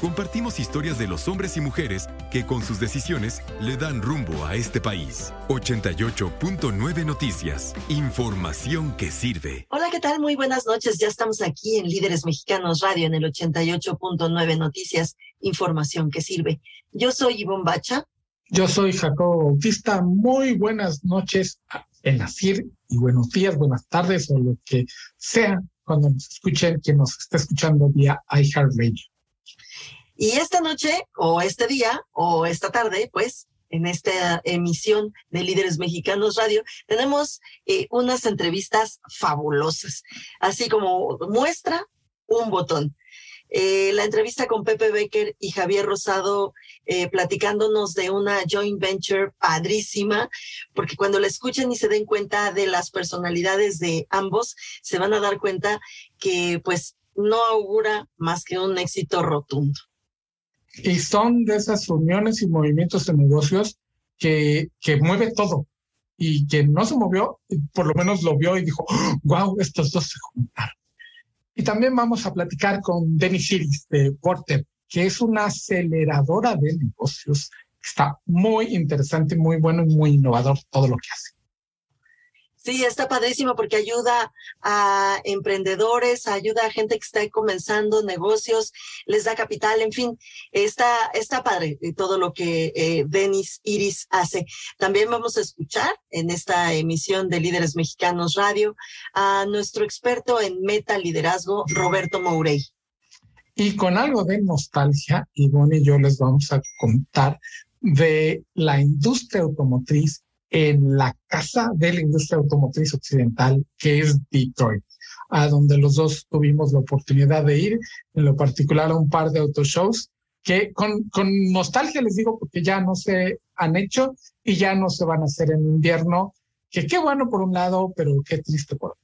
Compartimos historias de los hombres y mujeres que con sus decisiones le dan rumbo a este país. 88.9 Noticias. Información que sirve. Hola, ¿qué tal? Muy buenas noches. Ya estamos aquí en Líderes Mexicanos Radio en el 88.9 Noticias. Información que sirve. Yo soy Ivonne Bacha. Yo soy Jacobo Bautista. Muy buenas noches en Asir y buenos días, buenas tardes o lo que sea cuando nos escuchen, quien nos está escuchando vía iHeartRadio. Y esta noche, o este día, o esta tarde, pues, en esta emisión de Líderes Mexicanos Radio, tenemos eh, unas entrevistas fabulosas, así como muestra un botón. Eh, la entrevista con Pepe Becker y Javier Rosado eh, platicándonos de una joint venture padrísima, porque cuando la escuchen y se den cuenta de las personalidades de ambos, se van a dar cuenta que pues no augura más que un éxito rotundo y son de esas uniones y movimientos de negocios que, que mueve todo y que no se movió, por lo menos lo vio y dijo, wow, estos dos se juntaron. Y también vamos a platicar con Denis Iris de Porter, que es una aceleradora de negocios. Está muy interesante, muy bueno y muy innovador todo lo que hace. Sí, está padrísimo porque ayuda a emprendedores, ayuda a gente que está comenzando negocios, les da capital, en fin, está, está padre todo lo que eh, Denis Iris hace. También vamos a escuchar en esta emisión de Líderes Mexicanos Radio a nuestro experto en meta liderazgo, Roberto Mourey. Y con algo de nostalgia, Ivonne y yo les vamos a contar de la industria automotriz en la casa de la industria automotriz occidental, que es Detroit, a donde los dos tuvimos la oportunidad de ir, en lo particular a un par de autoshows, que con, con nostalgia les digo, porque ya no se han hecho y ya no se van a hacer en invierno, que qué bueno por un lado, pero qué triste por otro.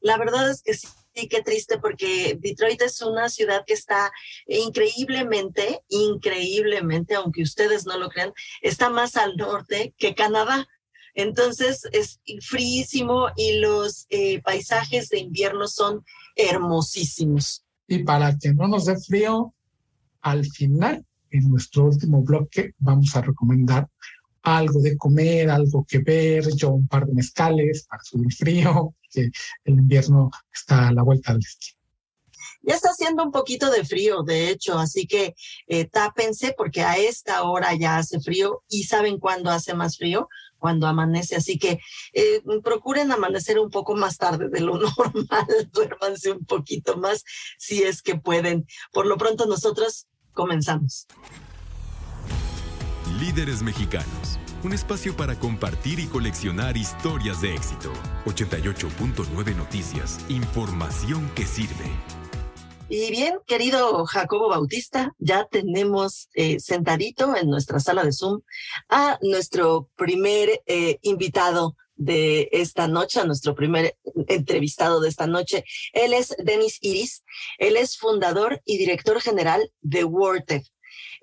La verdad es que sí, Sí, qué triste porque Detroit es una ciudad que está increíblemente, increíblemente, aunque ustedes no lo crean, está más al norte que Canadá. Entonces es fríísimo y los eh, paisajes de invierno son hermosísimos. Y para que no nos dé frío, al final, en nuestro último bloque, vamos a recomendar algo de comer, algo que ver, yo un par de mezcales para subir frío, que el invierno está a la vuelta del esquina. Ya está haciendo un poquito de frío, de hecho, así que eh, tápense porque a esta hora ya hace frío y saben cuándo hace más frío, cuando amanece, así que eh, procuren amanecer un poco más tarde de lo normal, duérmanse un poquito más si es que pueden. Por lo pronto nosotros comenzamos. Líderes mexicanos un espacio para compartir y coleccionar historias de éxito. 88.9 Noticias, información que sirve. Y bien, querido Jacobo Bautista, ya tenemos eh, sentadito en nuestra sala de Zoom a nuestro primer eh, invitado de esta noche, a nuestro primer entrevistado de esta noche. Él es Denis Iris, él es fundador y director general de WordTech.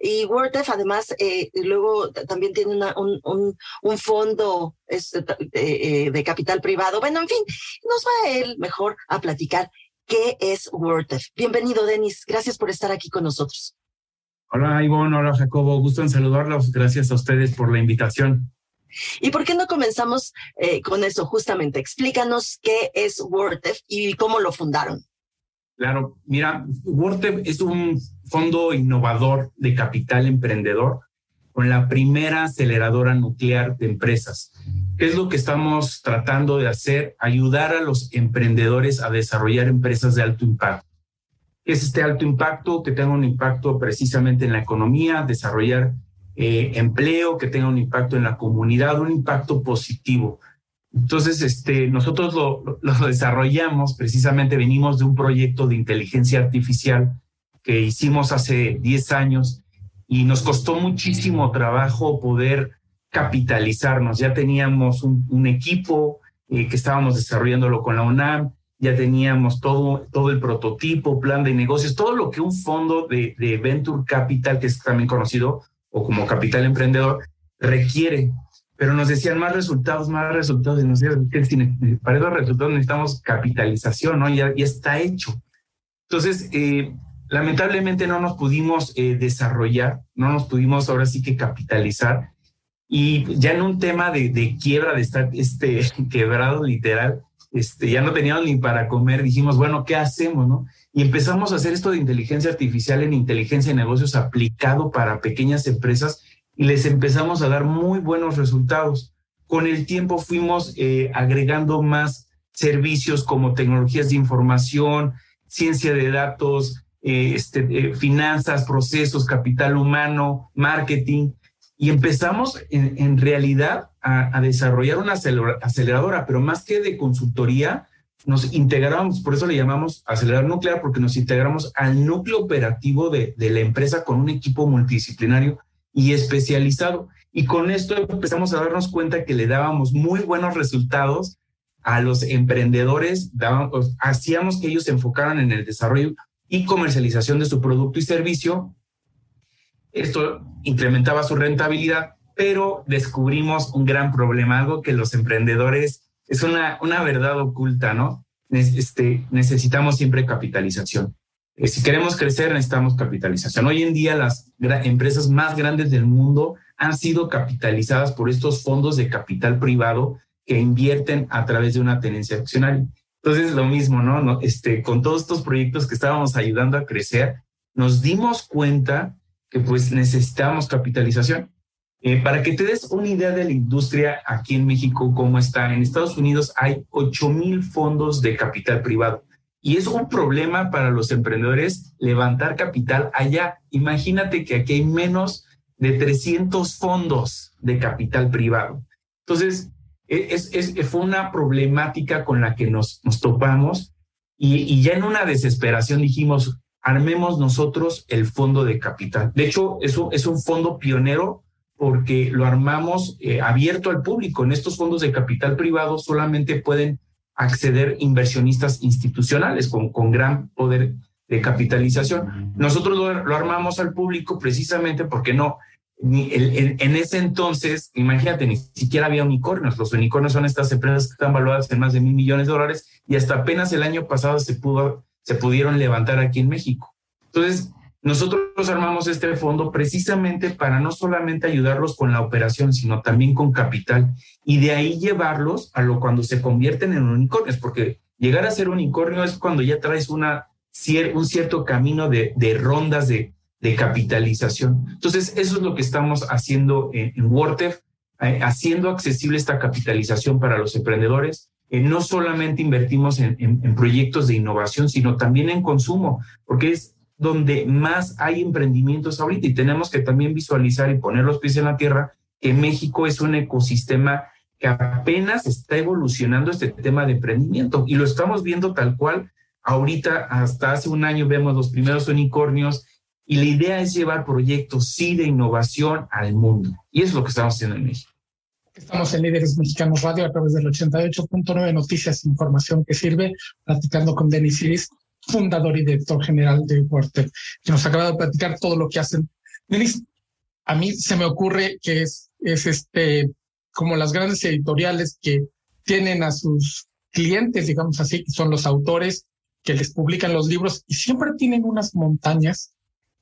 Y WordF además eh, luego también tiene un, fondo este, eh, de capital privado. Bueno, en fin, nos va él mejor a platicar qué es WordF. Bienvenido, Denis. Gracias por estar aquí con nosotros. Hola, Ivonne. Hola, Jacobo. Gusto en saludarlos. Gracias a ustedes por la invitación. ¿Y por qué no comenzamos eh, con eso justamente? Explícanos qué es WordF y cómo lo fundaron. Claro, mira, WordTep es un fondo innovador de capital emprendedor con la primera aceleradora nuclear de empresas. ¿Qué es lo que estamos tratando de hacer? Ayudar a los emprendedores a desarrollar empresas de alto impacto. ¿Qué es este alto impacto? Que tenga un impacto precisamente en la economía, desarrollar eh, empleo, que tenga un impacto en la comunidad, un impacto positivo. Entonces, este, nosotros lo, desarrollamos, precisamente venimos de un proyecto de inteligencia artificial que hicimos hace 10 años y nos costó muchísimo trabajo poder capitalizarnos. Ya teníamos un, equipo eh, que estábamos desarrollándolo con la UNAM ya teníamos todo, todo el prototipo, plan de negocios, todo lo que un fondo de, de Venture Capital, que es también conocido o como capital emprendedor, requiere. Pero nos decían más resultados, más resultados, y nos decían para esos resultados necesitamos capitalización, ¿no? Ya, ya está hecho. Entonces, eh, lamentablemente no nos pudimos eh, desarrollar, no nos pudimos ahora sí que capitalizar. Y ya en un tema de, quiebra, de estar este, quebrado literal, este, ya no teníamos ni para comer, dijimos, bueno, ¿qué hacemos? No? Y empezamos a hacer esto de inteligencia artificial en inteligencia de negocios aplicado para pequeñas empresas y les empezamos a dar muy buenos resultados. Con el tiempo fuimos eh, agregando más servicios como tecnologías de información, ciencia de datos, eh, este, eh, finanzas, procesos, capital humano, marketing, y empezamos en, realidad a, desarrollar una aceleradora, pero más que de consultoría, nos integramos, por eso le llamamos acelerador nuclear, porque nos integramos al núcleo operativo de, la empresa con un equipo multidisciplinario y especializado. Y con esto empezamos a darnos cuenta que le dábamos muy buenos resultados a los emprendedores, hacíamos que ellos se enfocaran en el desarrollo y comercialización de su producto y servicio esto incrementaba su rentabilidad, pero descubrimos un gran problema, algo que los emprendedores es una, una verdad oculta, ¿no? Este, necesitamos siempre capitalización. Eh, si queremos crecer, necesitamos capitalización. Hoy en día las empresas más grandes del mundo han sido capitalizadas por estos fondos de capital privado que invierten a través de una tenencia accionaria. Entonces, lo mismo, ¿no? Este, con todos estos proyectos que estábamos ayudando a crecer, nos dimos cuenta que pues necesitamos capitalización. Eh, para que te des una idea de la industria aquí en México, cómo está, en Estados Unidos hay 8 mil fondos de capital privado. Y es un problema para los emprendedores levantar capital allá. Imagínate que aquí hay menos de 300 fondos de capital privado. Entonces, es, es, fue una problemática con la que nos, nos topamos y, y ya en una desesperación dijimos, armemos nosotros el fondo de capital. De hecho, eso es un fondo pionero porque lo armamos eh, abierto al público. En estos fondos de capital privado solamente pueden acceder inversionistas institucionales con, con gran poder de capitalización. Nosotros lo, armamos al público precisamente porque no, en ese entonces, imagínate, ni siquiera había unicornios. Los unicornios son estas empresas que están valuadas en más de mil millones de dólares y hasta apenas el año pasado se pudo se pudieron levantar aquí en México. Entonces, nosotros armamos este fondo precisamente para no solamente ayudarlos con la operación, sino también con capital y de ahí llevarlos a lo cuando se convierten en unicornios, porque llegar a ser unicornio es cuando ya traes una, un cierto camino de rondas de, de, capitalización. Entonces, eso es lo que estamos haciendo en, en eh, haciendo accesible esta capitalización para los emprendedores, eh, no solamente invertimos en, proyectos de innovación, sino también en consumo, porque es donde más hay emprendimientos ahorita y tenemos que también visualizar y poner los pies en la tierra que México es un ecosistema que apenas está evolucionando este tema de emprendimiento y lo estamos viendo tal cual. Ahorita, hasta hace un año, vemos los primeros unicornios y la idea es llevar proyectos, sí, de innovación al mundo. Y es lo que estamos haciendo en México. Estamos en Líderes Mexicanos Radio a través del 88.9 Noticias, información que sirve, platicando con Denis Iris, fundador y director general de Worter, que nos acaba de platicar todo lo que hacen. Denis, a mí se me ocurre que es, es este, como las grandes editoriales que tienen a sus clientes, digamos así, que son los autores que les publican los libros y siempre tienen unas montañas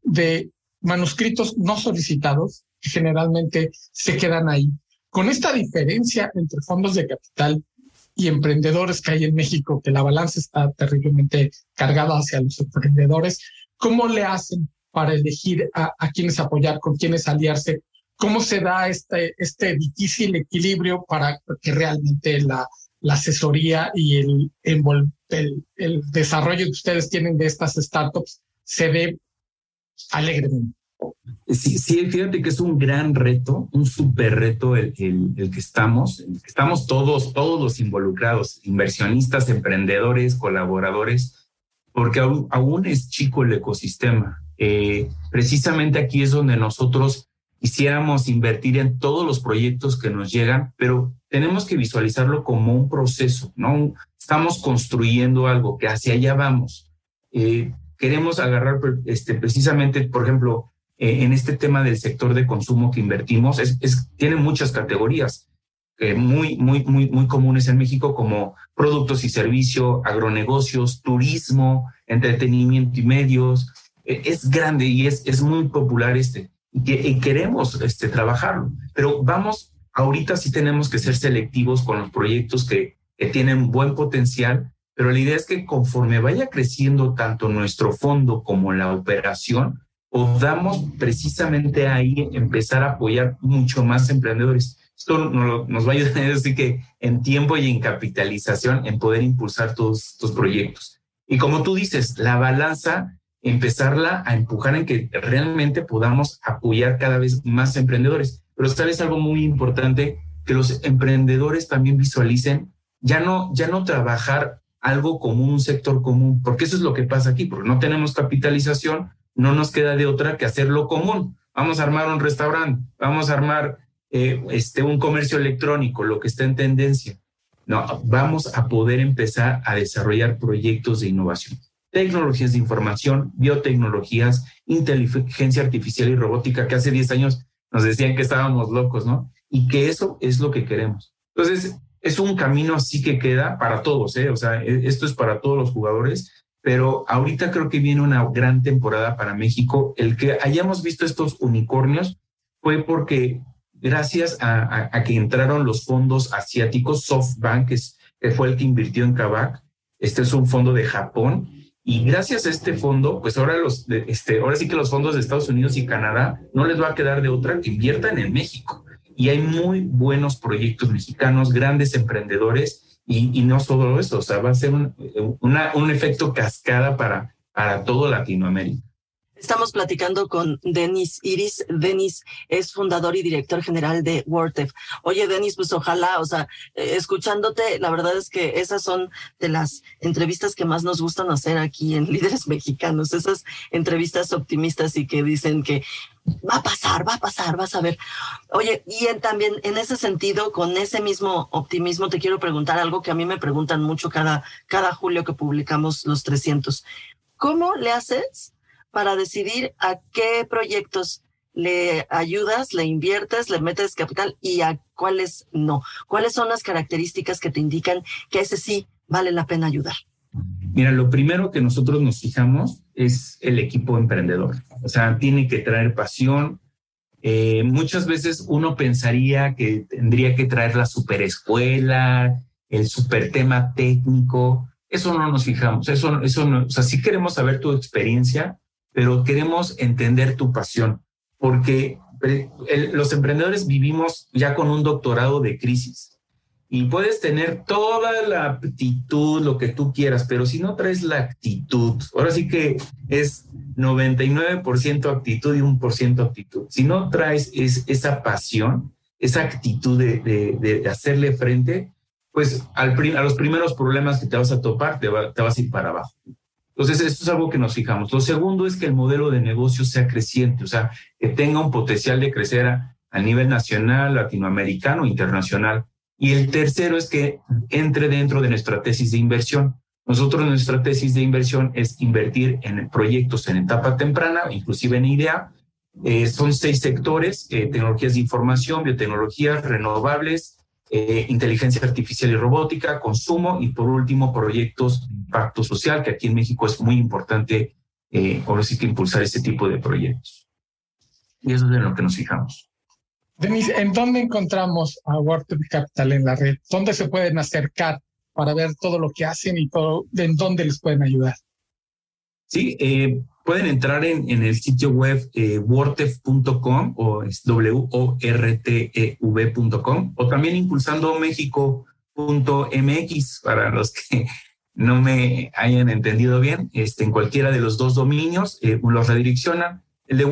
de manuscritos no solicitados generalmente se quedan ahí. Con esta diferencia entre fondos de capital y emprendedores que hay en México, que la balanza está terriblemente cargada hacia los emprendedores, ¿cómo le hacen para elegir a, a quienes apoyar, con quienes aliarse? ¿Cómo se da este, este difícil equilibrio para que realmente la, asesoría y el, el desarrollo que ustedes tienen de estas startups se dé alegremente? Sí, sí, fíjate que es un gran reto, un súper reto el, el, que estamos. Estamos todos, todos los involucrados, inversionistas, emprendedores, colaboradores, porque aún, es chico el ecosistema. Eh, precisamente aquí es donde nosotros quisiéramos invertir en todos los proyectos que nos llegan, pero tenemos que visualizarlo como un proceso, ¿no? Estamos construyendo algo que hacia allá vamos. Eh, queremos agarrar este, precisamente, por ejemplo, eh, en este tema del sector de consumo que invertimos, es, tiene muchas categorías eh, muy, muy, muy, muy comunes en México, como productos y servicios, agronegocios, turismo, entretenimiento y medios. es grande y es, es muy popular este y, queremos este, trabajarlo, pero vamos, ahorita sí tenemos que ser selectivos con los proyectos que, que tienen buen potencial, pero la idea es que conforme vaya creciendo tanto nuestro fondo como la operación, podamos precisamente ahí empezar a apoyar mucho más emprendedores. Esto nos va a ayudar así que en tiempo y en capitalización en poder impulsar todos estos proyectos. Y como tú dices, la balanza empezarla a empujar en que realmente podamos apoyar cada vez más emprendedores. Pero sabes algo muy importante, que los emprendedores también visualicen ya no, ya no trabajar algo común, un sector común, porque eso es lo que pasa aquí, porque no tenemos capitalización, no nos queda de otra que hacer lo común. Vamos a armar un restaurante, vamos a armar eh, este, un comercio electrónico, lo que está en tendencia. No, vamos a poder empezar a desarrollar proyectos de innovación tecnologías de información, biotecnologías, inteligencia artificial y robótica, que hace 10 años nos decían que estábamos locos, ¿no? Y que eso es lo que queremos. Entonces, es un camino así que queda para todos, ¿eh? O sea, e, esto es para todos los jugadores, pero ahorita creo que viene una gran temporada para México. El que hayamos visto estos unicornios fue porque gracias a, que entraron los fondos asiáticos, SoftBank, que fue el que invirtió en Kavak, este es un fondo de Japón, y gracias a este fondo, pues ahora los, este, ahora sí que los fondos de Estados Unidos y Canadá no les va a quedar de otra que inviertan en México. Y hay muy buenos proyectos mexicanos, grandes emprendedores, y, no solo eso, o sea, va a ser un, un efecto cascada para, para todo Latinoamérica. Estamos platicando con Denis Iris. Denis es fundador y director general de WordTef. Oye, Denis, pues ojalá, o sea, eh, escuchándote, la verdad es que esas son de las entrevistas que más nos gustan hacer aquí en Líderes Mexicanos, esas entrevistas optimistas y que dicen que va a pasar, va a pasar, vas a ver. Oye, y también en ese sentido, con ese mismo optimismo, te quiero preguntar algo que a mí me preguntan mucho cada, cada julio que publicamos los 300. ¿Cómo le haces para decidir a qué proyectos le ayudas, le inviertes, le metes capital y a cuáles no. ¿Cuáles son las características que te indican que ese sí vale la pena ayudar? Mira, lo primero que nosotros nos fijamos es el equipo emprendedor. O sea, tiene que traer pasión. Eh, muchas veces uno pensaría que tendría que traer la superescuela, el super tema técnico. Eso no nos fijamos. Eso, eso no, o sea, sí queremos saber tu experiencia, pero queremos entender tu pasión, porque los emprendedores vivimos ya con un doctorado de crisis y puedes tener toda la aptitud, lo que tú quieras, pero si no traes la actitud, ahora sí que es 99% actitud y 1% actitud. Si no traes es, esa pasión, esa actitud de, de, hacerle frente, pues al a los primeros problemas que te vas a topar, te, te vas a ir para abajo. Entonces, esto es algo que nos fijamos. Lo segundo es que el modelo de negocio sea creciente, o sea, que tenga un potencial de crecer a, nivel nacional, latinoamericano, internacional. Y el tercero es que entre dentro de nuestra tesis de inversión. Nosotros nuestra tesis de inversión es invertir en proyectos en etapa temprana, inclusive en IDEA. Eh, son seis sectores, eh, tecnologías de información, biotecnologías, renovables, eh, inteligencia artificial y robótica, consumo y por último proyectos de impacto social, que aquí en México es muy importante, eh, ahora sí que impulsar este tipo de proyectos. Y eso es en lo que nos fijamos. Denise, ¿en dónde encontramos a World Capital en la red? ¿Dónde se pueden acercar para ver todo lo que hacen y todo, en dónde les pueden ayudar? Sí, eh, pueden entrar en, el sitio web eh, o es w o también impulsando México.mx para los que no me hayan entendido bien, este, en cualquiera de los dos dominios eh, los redirecciona. El de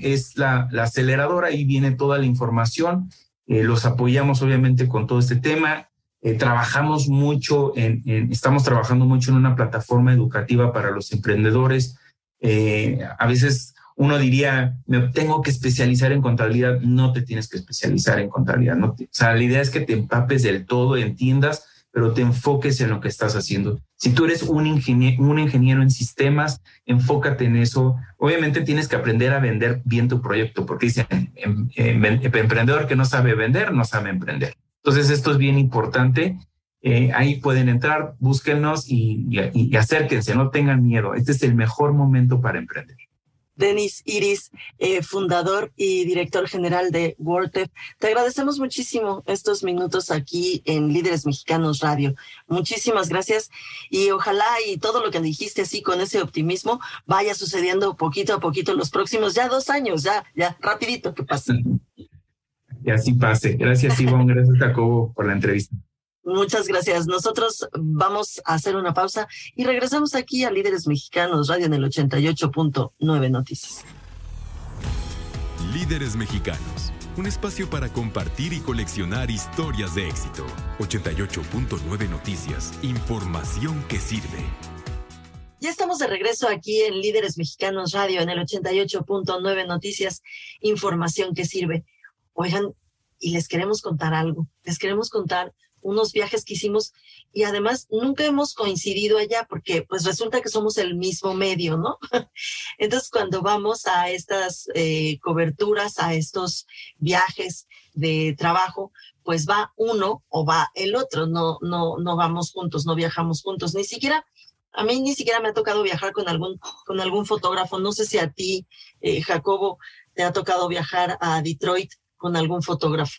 es la, la, aceleradora, ahí viene toda la información. Eh, los apoyamos obviamente con todo este tema. Eh, trabajamos mucho en, estamos trabajando mucho en una plataforma educativa para los emprendedores eh, a veces uno diría, me tengo que especializar en contabilidad, no te tienes que especializar en contabilidad. No o sea, la idea es que te empapes del todo, entiendas, pero te enfoques en lo que estás haciendo. Si tú eres un ingeniero, un ingeniero en sistemas, enfócate en eso. Obviamente tienes que aprender a vender bien tu proyecto, porque dicen, em, em, emprendedor que no sabe vender, no sabe emprender. Entonces, esto es bien importante. Eh, ahí pueden entrar, búsquenos y, y acérquense, no tengan miedo. Este es el mejor momento para emprender. Denis Iris, eh, fundador y director general de WordTech. Te agradecemos muchísimo estos minutos aquí en Líderes Mexicanos Radio. Muchísimas gracias y ojalá y todo lo que dijiste así con ese optimismo vaya sucediendo poquito a poquito los próximos ya dos años, ya, ya, rapidito que pase. Y así pase. Gracias, Ivonne. Gracias, Jacobo, por la entrevista. Muchas gracias. Nosotros vamos a hacer una pausa y regresamos aquí a Líderes Mexicanos Radio en el 88.9 Noticias. Líderes Mexicanos, un espacio para compartir y coleccionar historias de éxito. 88.9 Noticias, información que sirve. Ya estamos de regreso aquí en Líderes Mexicanos Radio en el 88.9 Noticias, información que sirve. Oigan, y les queremos contar algo. Les queremos contar unos viajes que hicimos y además nunca hemos coincidido allá porque pues resulta que somos el mismo medio, ¿no? Entonces cuando vamos a estas eh, coberturas, a estos viajes de trabajo, pues va uno o va el otro, no, no, no vamos juntos, no viajamos juntos, ni siquiera a mí ni siquiera me ha tocado viajar con algún, con algún fotógrafo. No sé si a ti, eh, Jacobo, te ha tocado viajar a Detroit con algún fotógrafo.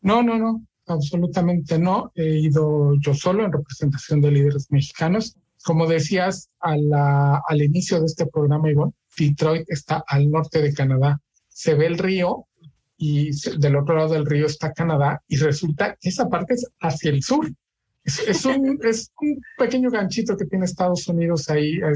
No, no, no absolutamente no. He ido yo solo en representación de líderes mexicanos. Como decías al inicio de este programa, Ivonne, Detroit está al norte de Canadá. Se ve el río y del otro lado del río está Canadá y resulta que esa parte es hacia el sur. Es, un, es un pequeño ganchito que tiene Estados Unidos ahí a,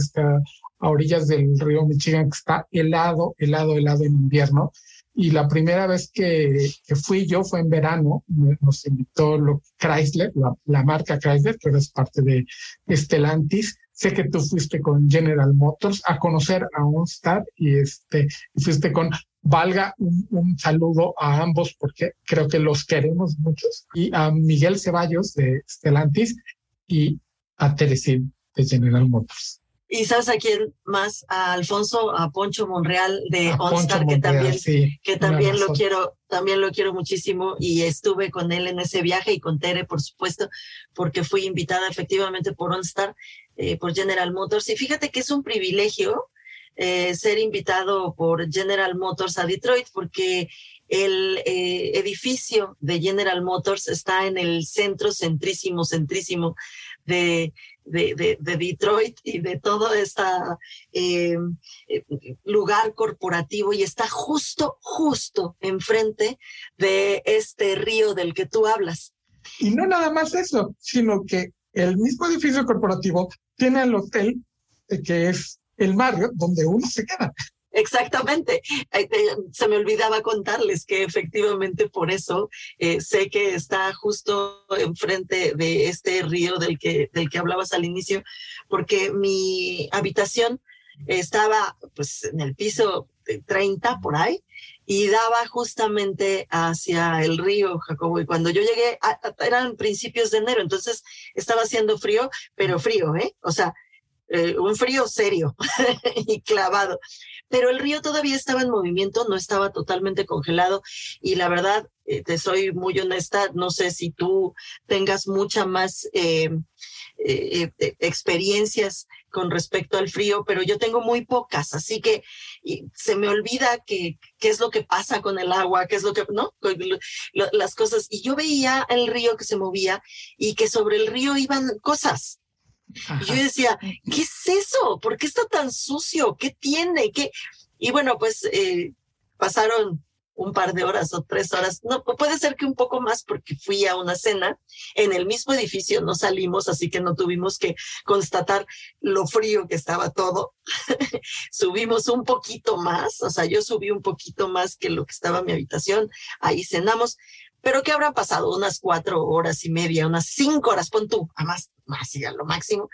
a orillas del río Michigan que está helado, helado, helado en invierno y la primera vez que, fui yo fue en verano, nos invitó lo, Chrysler, la, marca Chrysler, que eres parte de Stellantis. Sé que tú fuiste con General Motors a conocer a OnStar y este, fuiste con, valga un, saludo a ambos porque creo que los queremos muchos, y a Miguel Ceballos de Stellantis y a Teresín de General Motors. Y sabes a quién más, a Alfonso, a Poncho Monreal de OnStar, que también, que también lo quiero, también lo quiero muchísimo y estuve con él en ese viaje y con Tere, por supuesto, porque fui invitada efectivamente por OnStar, eh, por General Motors. Y fíjate que es un privilegio eh, ser invitado por General Motors a Detroit porque el eh, edificio de General Motors está en el centro centrísimo, centrísimo de, de, Detroit y de todo este lugar corporativo y está justo, justo enfrente de este río del que tú hablas. Y no nada más eso, sino que el mismo edificio corporativo tiene el hotel eh, que es el barrio donde uno se queda. Exactamente. Se me olvidaba contarles que efectivamente por eso eh, sé que está justo enfrente de este río del que, del que hablabas al inicio, porque mi habitación estaba pues en el piso 30 por ahí y daba justamente hacia el río Jacobo. Y cuando yo llegué, eran principios de enero, entonces estaba haciendo frío, pero frío, ¿eh? O sea, eh, un frío serio y clavado pero el río todavía estaba en movimiento, no estaba totalmente congelado y la verdad, eh, te soy muy honesta, no sé si tú tengas mucha más eh, eh, experiencias con respecto al frío, pero yo tengo muy pocas, así que se me olvida que, qué es lo que pasa con el agua, qué es lo que, ¿no? las cosas. Y yo veía el río que se movía y que sobre el río iban cosas y yo decía, ¿qué es eso? ¿Por qué está tan sucio? ¿Qué tiene? ¿Qué? Y bueno, pues eh, pasaron un par de horas o tres horas, no, puede ser que un poco más porque fui a una cena en el mismo edificio, no salimos, así que no tuvimos que constatar lo frío que estaba todo. Subimos un poquito más, o sea, yo subí un poquito más que lo que estaba en mi habitación, ahí cenamos, pero ¿qué habrá pasado? Unas cuatro horas y media, unas cinco horas, pon tú, a más, más, a lo máximo.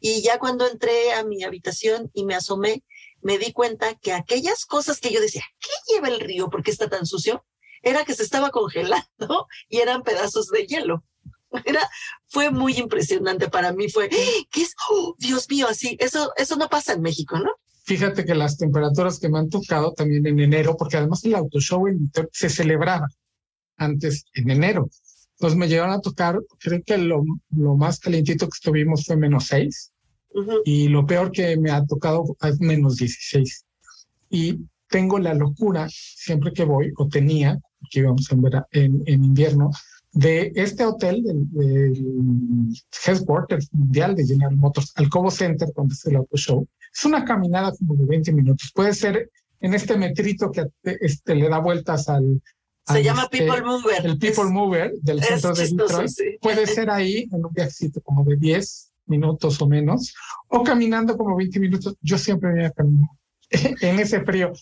Y ya cuando entré a mi habitación y me asomé, me di cuenta que aquellas cosas que yo decía, ¿qué lleva el río? ¿Por qué está tan sucio? Era que se estaba congelando y eran pedazos de hielo. Era, fue muy impresionante para mí, fue, ¿qué es? ¡Oh, Dios mío, así, eso, eso no pasa en México, ¿no? Fíjate que las temperaturas que me han tocado también en enero, porque además el auto show se celebraba antes en enero. Entonces me llegaron a tocar, creo que lo, lo más calientito que estuvimos fue menos seis. Y lo peor que me ha tocado es menos 16. Y tengo la locura, siempre que voy, o tenía, que íbamos en, en, en invierno, de este hotel, del, del Headquarters Mundial de General Motors, al Cobo Center, donde es el auto show. Es una caminada como de 20 minutos. Puede ser en este metrito que este, le da vueltas al... Se llama este, People Mover. El People Mover del centro de Detroit. Puede ser ahí en un viajecito como de 10 minutos o menos, o caminando como 20 minutos. Yo siempre me voy en ese frío.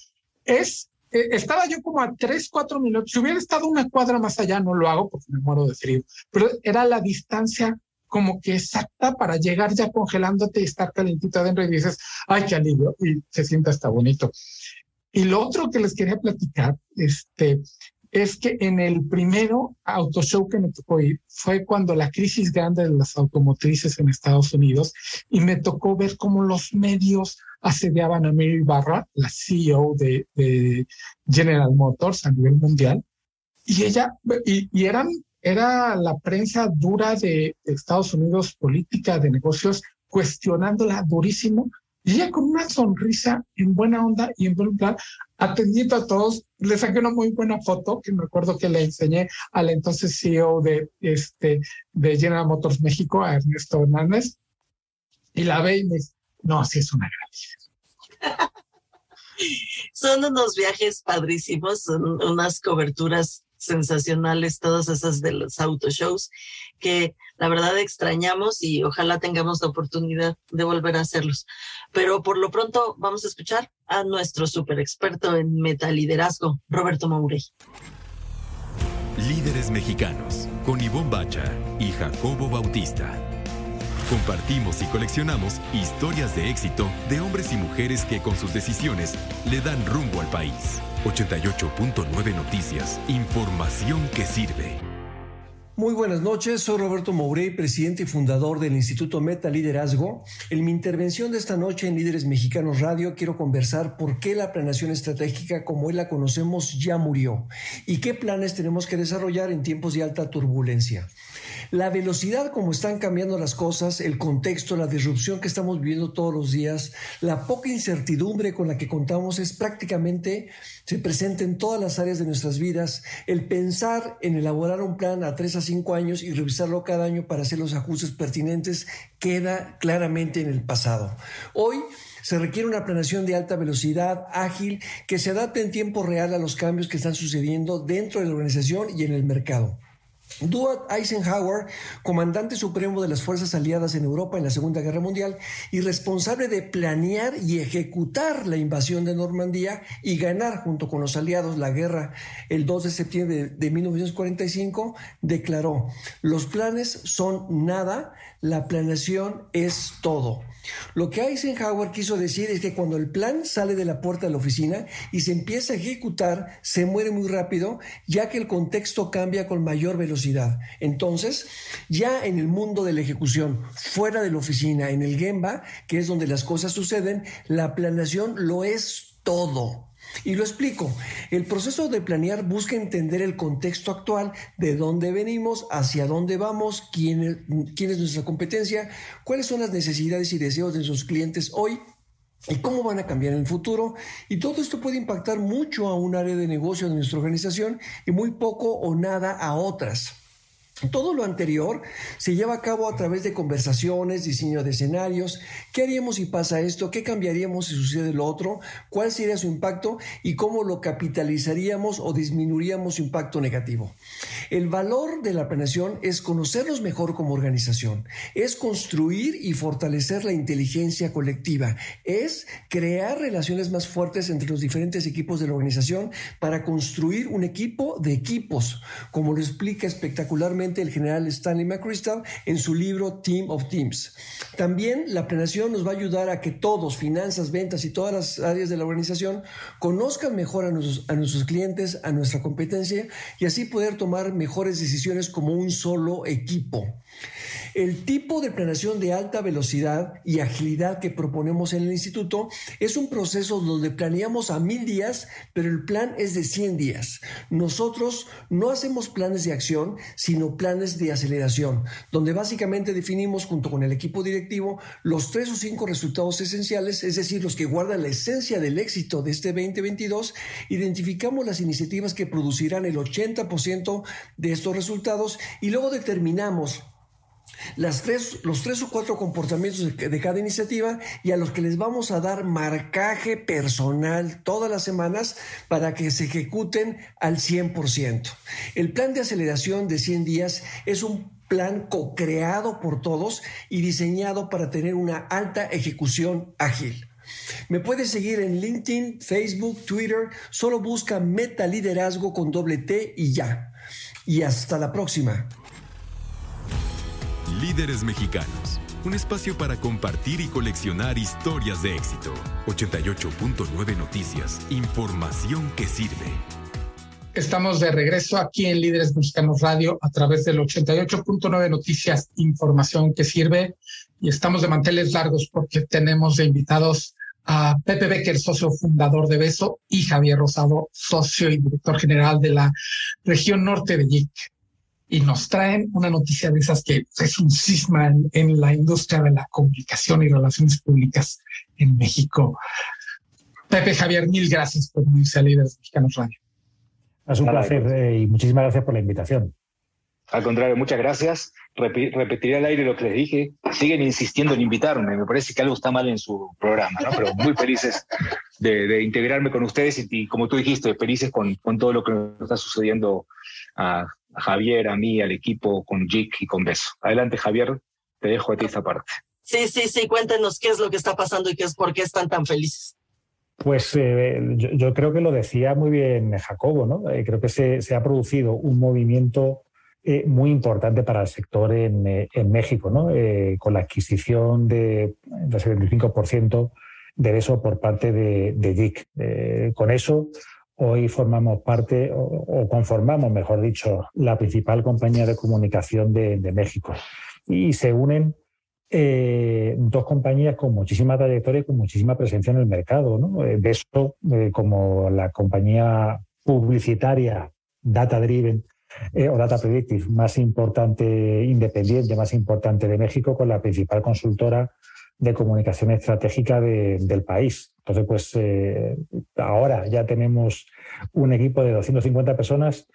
Es eh, estaba yo como a tres, cuatro minutos. Si hubiera estado una cuadra más allá, no lo hago porque me muero de frío, pero era la distancia como que exacta para llegar ya congelándote y estar calentito adentro y dices, ay, qué alivio, y se siente hasta bonito. Y lo otro que les quería platicar, este, es que en el primero auto show que me tocó ir fue cuando la crisis grande de las automotrices en Estados Unidos y me tocó ver cómo los medios asediaban a Mary Barra, la CEO de, General Motors a nivel mundial, y ella, y, eran, era la prensa dura de Estados Unidos, política de negocios, cuestionándola durísimo, y ella con una sonrisa en buena onda y en buen plan, atendiendo a todos, le saqué una muy buena foto que me acuerdo que le enseñé al entonces CEO de, este, de General Motors México, a Ernesto Hernández, y la ve y me dice, no, así es una gran Son unos viajes padrísimos, son unas coberturas sensacionales, todas esas de los autoshows, que la verdad extrañamos y ojalá tengamos la oportunidad de volver a hacerlos. Pero por lo pronto vamos a escuchar a nuestro super experto en metaliderazgo, Roberto Maurey. Líderes mexicanos, con Ivonne Bacha y Jacobo Bautista. Compartimos y coleccionamos historias de éxito de hombres y mujeres que con sus decisiones le dan rumbo al país. 88.9 Noticias, información que sirve. Muy buenas noches, soy Roberto Mourey, presidente y fundador del Instituto Meta Liderazgo. En mi intervención de esta noche en Líderes Mexicanos Radio quiero conversar por qué la planeación estratégica como hoy la conocemos ya murió y qué planes tenemos que desarrollar en tiempos de alta turbulencia. La velocidad como están cambiando las cosas, el contexto, la disrupción que estamos viviendo todos los días, la poca incertidumbre con la que contamos es prácticamente, se presenta en todas las áreas de nuestras vidas. El pensar en elaborar un plan a tres a cinco años y revisarlo cada año para hacer los ajustes pertinentes queda claramente en el pasado. Hoy, se requiere una planeación de alta velocidad, ágil, que se adapte en tiempo real a los cambios que están sucediendo dentro de la organización y en el mercado. Dwight Eisenhower, comandante supremo de las fuerzas aliadas en Europa en la Segunda Guerra Mundial y responsable de planear y ejecutar la invasión de Normandía y ganar junto con los aliados la guerra el 2 de septiembre de 1945, declaró, los planes son nada, la planeación es todo. Lo que Eisenhower quiso decir es que cuando el plan sale de la puerta de la oficina y se empieza a ejecutar, se muere muy rápido, ya que el contexto cambia con mayor velocidad. Entonces, ya en el mundo de la ejecución, fuera de la oficina, en el Gemba, que es donde las cosas suceden, la planeación lo es todo. Y lo explico. El proceso de planear busca entender el contexto actual, de dónde venimos, hacia dónde vamos, quién quién es nuestra competencia, cuáles son las necesidades y deseos de nuestros clientes hoy y cómo van a cambiar en el futuro. Y todo esto puede impactar mucho a un área de negocio de nuestra organización y muy poco o nada a otras. Todo lo anterior se lleva a cabo a través de conversaciones, diseño de escenarios, qué haríamos si pasa esto, qué cambiaríamos si sucede lo otro, cuál sería su impacto y cómo lo capitalizaríamos o disminuiríamos su impacto negativo. El valor de la planeación es conocernos mejor como organización, es construir y fortalecer la inteligencia colectiva, es crear relaciones más fuertes entre los diferentes equipos de la organización para construir un equipo de equipos, como lo explica espectacularmente el general Stanley McChrystal en su libro Team of Teams. También la planeación nos va a ayudar a que todos, finanzas, ventas y todas las áreas de la organización, conozcan mejor a nuestros clientes, a nuestra competencia y así poder tomar mejores decisiones como un solo equipo. El tipo de planeación de alta velocidad y agilidad que proponemos en el instituto es un proceso donde planeamos a mil días, pero el plan es de 100 días. Nosotros no hacemos planes de acción, sino planes de aceleración, donde básicamente definimos junto con el equipo directivo los tres o cinco resultados esenciales, es decir, los que guardan la esencia del éxito de este 2022, identificamos las iniciativas que producirán el 80% de estos resultados y luego determinamos las tres, los tres o cuatro comportamientos de, de, cada iniciativa y a los que les vamos a dar marcaje personal todas las semanas para que se ejecuten al 100%. El plan de aceleración de 100 días es un plan co-creado por todos y diseñado para tener una alta ejecución ágil. Me puedes seguir en LinkedIn, Facebook, Twitter, solo busca Meta Liderazgo con doble T y ya. Y hasta la próxima. Líderes Mexicanos, un espacio para compartir y coleccionar historias de éxito. 88.9 Noticias, información que sirve. Estamos de regreso aquí en Líderes Mexicanos Radio a través del 88.9 Noticias, información que sirve. Y estamos de manteles largos porque tenemos invitados a Pepe Becker, socio fundador de Beso, y Javier Rosado, socio y director general de la región norte de JIC y nos traen una noticia de esas que es un cisma en, la industria de la comunicación y relaciones públicas en México. Pepe Javier, mil gracias por unirse a Líderes Mexicanos Radio. Es un placer eh, y muchísimas gracias por la invitación. Al contrario, muchas gracias. repetiré al aire lo que les dije. Siguen insistiendo en invitarme. Me parece que algo está mal en su programa, ¿no? pero muy felices de, integrarme con ustedes y, como tú dijiste, felices con, con todo lo que nos está sucediendo a, a Javier, a mí, al equipo, con Jick y con Beso. Adelante, Javier, te dejo a ti esa parte. Sí, sí, sí, cuéntenos qué es lo que está pasando y qué es por qué están tan felices. Pues eh, yo, creo que lo decía muy bien Jacobo, ¿no? Eh, creo que se, se, ha producido un movimiento eh, muy importante para el sector en, en México, ¿no? con la adquisición de, del 75% de eso por parte de, de JIC. con eso Hoy formamos parte o, conformamos, mejor dicho, la principal compañía de comunicación de, México. Y se unen eh, dos compañías con muchísima trayectoria y con muchísima presencia en el mercado. ¿no? Eh, Beso, eh, como la compañía publicitaria data driven o data predictive más importante, independiente, más importante de México, con la principal consultora de comunicación estratégica del país. Entonces, pues eh, ahora ya tenemos un equipo de 250 personas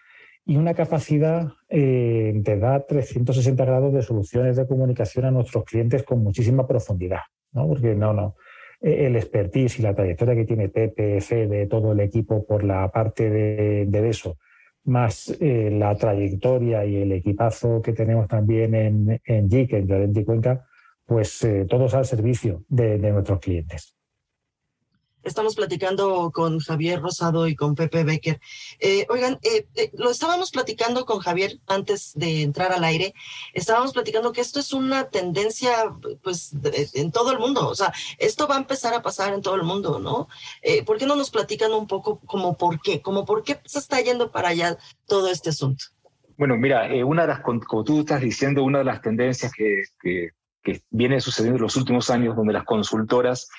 y una capacidad eh, de dar 360 grados de soluciones de comunicación a nuestros clientes con muchísima profundidad, ¿no? Porque no, no. Eh, el expertise y la trayectoria que tiene PPF de todo el equipo por la parte de, de eso, más la trayectoria y el equipazo que tenemos también en, en en Llorente y Cuenca, pues eh, todos al servicio de, nuestros clientes. Estamos platicando con Javier Rosado y con Pepe Becker. Eh, oigan, eh, lo estábamos platicando con Javier antes de entrar al aire. Estábamos platicando que esto es una tendencia, pues, en todo el mundo. O sea, esto va a empezar a pasar en todo el mundo, ¿no? ¿Por qué no nos platican un poco como por qué? Como por qué se está yendo para allá todo este asunto. Bueno, mira, una de las, como tú estás diciendo, una de las tendencias que, que que viene sucediendo en los últimos años, donde las consultoras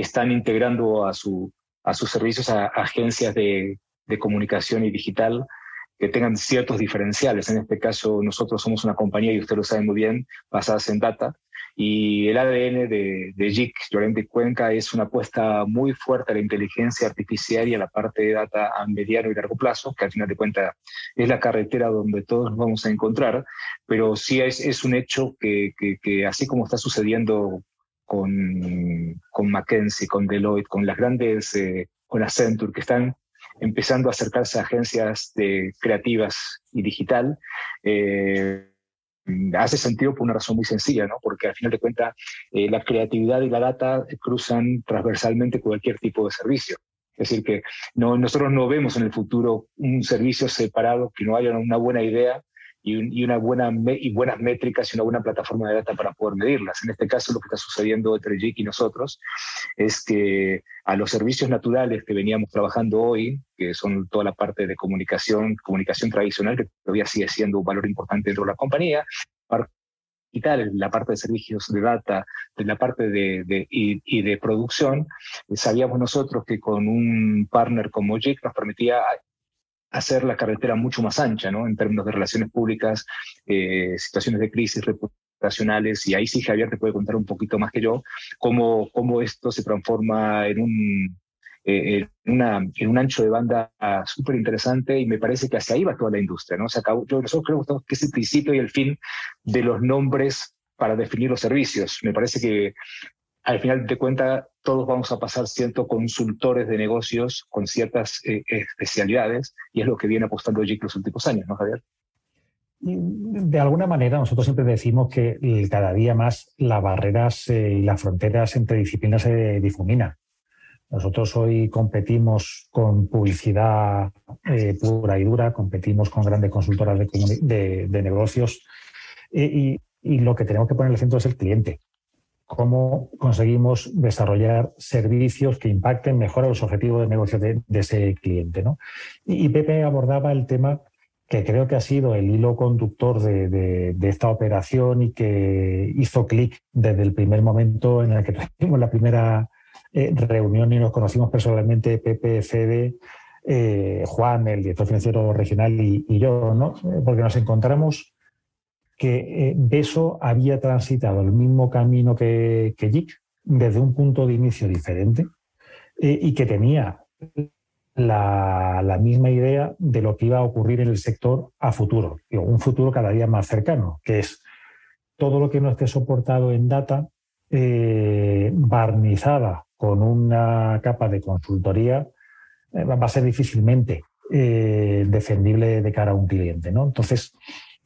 están integrando a, su, a sus servicios a, agencias de, de comunicación y digital que tengan ciertos diferenciales. En este caso, nosotros somos una compañía, y usted lo sabe muy bien, basadas en data, y el ADN de, de JIC, Llorente Cuenca, es una apuesta muy fuerte a la inteligencia artificial y a la parte de data a mediano y largo plazo, que al final de cuentas es la carretera donde todos nos vamos a encontrar, pero sí es, es un hecho que, que, así como está sucediendo con, con McKinsey, con Deloitte, con las grandes, eh, con Accenture, que están empezando a acercarse a agencias de creativas y digital, eh, hace sentido por una razón muy sencilla, ¿no? porque al final de cuentas eh, la creatividad y la data cruzan transversalmente cualquier tipo de servicio. Es decir, que no, nosotros no vemos en el futuro un servicio separado que no haya una buena idea y, una buena y buenas métricas y una buena plataforma de data para poder medirlas. En este caso, lo que está sucediendo entre JIC y nosotros es que a los servicios naturales que veníamos trabajando hoy, que son toda la parte de comunicación, comunicación tradicional, que todavía sigue siendo un valor importante dentro de la compañía, y tal, la parte de servicios de data, de la parte de, y, de producción, sabíamos nosotros que con un partner como JIC nos permitía hacer la carretera mucho más ancha, ¿no? En términos de relaciones públicas, eh, situaciones de crisis reputacionales, y ahí sí Javier te puede contar un poquito más que yo, cómo, cómo esto se transforma en un, eh, un ancho de banda súper interesante y me parece que hacia ahí va toda la industria, ¿no? Se acabó, yo, nosotros creo que es el principio y el fin de los nombres para definir los servicios. Me parece que al final de cuentas todos vamos a pasar siendo consultores de negocios con ciertas eh, especialidades y es lo que viene apostando JIC los últimos años, ¿no, Javier? De alguna manera, nosotros siempre decimos que cada día más las barreras eh, y las fronteras entre disciplinas se difuminan. Nosotros hoy competimos con publicidad eh, pura y dura, competimos con grandes consultoras de, negocios y, y, lo que tenemos que poner en el centro es el cliente cómo conseguimos desarrollar servicios que impacten mejor a los objetivos de negocio de, ese cliente. ¿no? Y, Pepe abordaba el tema que creo que ha sido el hilo conductor de, esta operación y que hizo clic desde el primer momento en el que tuvimos la primera eh, reunión y nos conocimos personalmente Pepe, Fede, eh, Juan, el director financiero regional y, y yo, ¿no? porque nos encontramos que eh, Beso había transitado el mismo camino que, que JIC desde un punto de inicio diferente eh, y que tenía la, misma idea de lo que iba a ocurrir en el sector a futuro, un futuro cada día más cercano, que es todo lo que no esté soportado en data, eh, barnizada con una capa de consultoría, va a ser difícilmente defendible de cara a un cliente. ¿no? Entonces,